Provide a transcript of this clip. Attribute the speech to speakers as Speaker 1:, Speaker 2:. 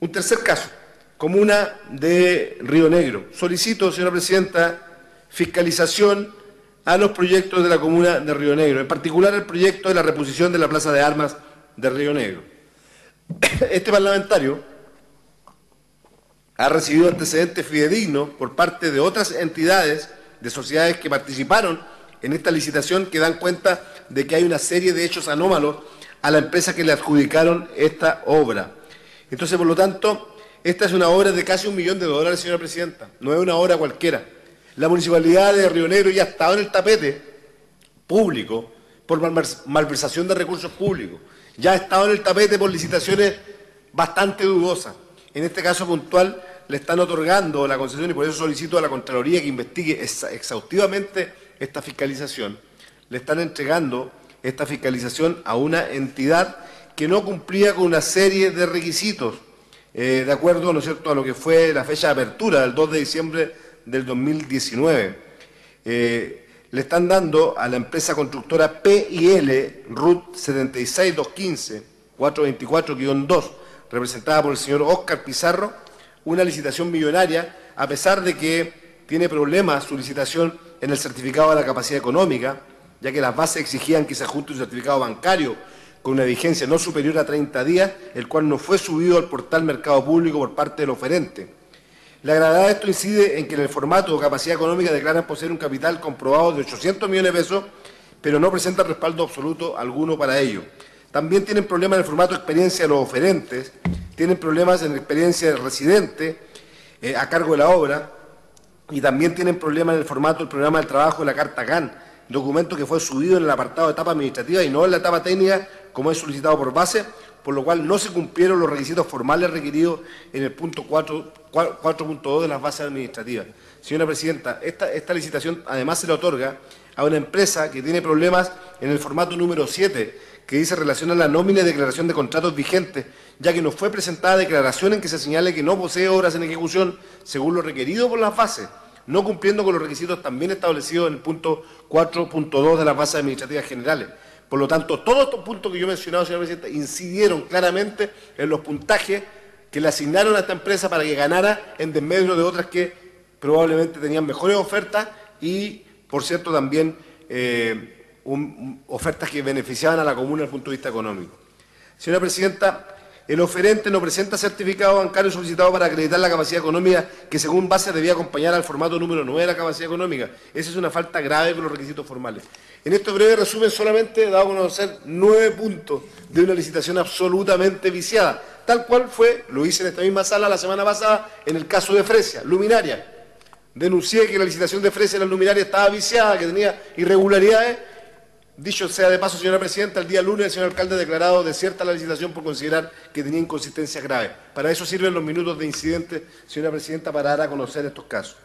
Speaker 1: Un tercer caso, comuna de Río Negro. Solicito, señora presidenta, fiscalización a los proyectos de la comuna de Río Negro, en particular el proyecto de la reposición de la Plaza de Armas de Río Negro. Este parlamentario ha recibido antecedentes fidedignos por parte de otras entidades de sociedades que participaron en esta licitación que dan cuenta de que hay una serie de hechos anómalos a la empresa que le adjudicaron esta obra. Entonces, por lo tanto, esta es una obra de casi un millón de dólares, señora presidenta, no es una obra cualquiera. La municipalidad de Río Negro ya ha estado en el tapete público por malversación de recursos públicos, ya ha estado en el tapete por licitaciones bastante dudosas. En este caso puntual le están otorgando la concesión y por eso solicito a la Contraloría que investigue exhaustivamente esta fiscalización. Le están entregando esta fiscalización a una entidad que no cumplía con una serie de requisitos, eh, de acuerdo ¿no es cierto? a lo que fue la fecha de apertura del 2 de diciembre del 2019. Eh, le están dando a la empresa constructora PIL RUT 76215 424-2, representada por el señor Oscar Pizarro, una licitación millonaria, a pesar de que tiene problemas su licitación en el certificado de la capacidad económica, ya que las bases exigían que se ajuste un certificado bancario con una vigencia no superior a 30 días, el cual no fue subido al portal Mercado Público por parte del oferente. La gravedad de esto incide en que en el formato de capacidad económica declaran poseer un capital comprobado de 800 millones de pesos, pero no presenta respaldo absoluto alguno para ello. También tienen problemas en el formato de experiencia de los oferentes, tienen problemas en la experiencia del residente eh, a cargo de la obra y también tienen problemas en el formato del programa del trabajo de la Carta GAN, documento que fue subido en el apartado de etapa administrativa y no en la etapa técnica como es solicitado por base, por lo cual no se cumplieron los requisitos formales requeridos en el punto 4.2 de las bases administrativas. Señora Presidenta, esta, licitación además se le otorga a una empresa que tiene problemas en el formato número 7, que dice relación a la nómina y declaración de contratos vigentes, ya que no fue presentada declaración en que se señale que no posee obras en ejecución según lo requerido por las bases, no cumpliendo con los requisitos también establecidos en el punto 4.2 de las bases administrativas generales. Por lo tanto, todos estos puntos que yo he mencionado, señora Presidenta, incidieron claramente en los puntajes que le asignaron a esta empresa para que ganara en desmedro de otras que probablemente tenían mejores ofertas y, por cierto, también eh, ofertas que beneficiaban a la comuna desde el punto de vista económico. Señora Presidenta, el oferente no presenta certificado bancario solicitado para acreditar la capacidad económica que según base debía acompañar al formato número 9 de la capacidad económica. Esa es una falta grave con los requisitos formales. En este breve resumen solamente he dado a conocer nueve puntos de una licitación absolutamente viciada, tal cual fue, lo hice en esta misma sala la semana pasada, en el caso de Fresia, luminaria. Denuncié que la licitación de Fresia la luminaria estaba viciada, que tenía irregularidades, Dicho sea de paso, señora Presidenta, el día lunes el señor alcalde ha declarado desierta la licitación por considerar que tenía inconsistencias graves. Para eso sirven los minutos de incidente, señora Presidenta, para dar a conocer estos casos.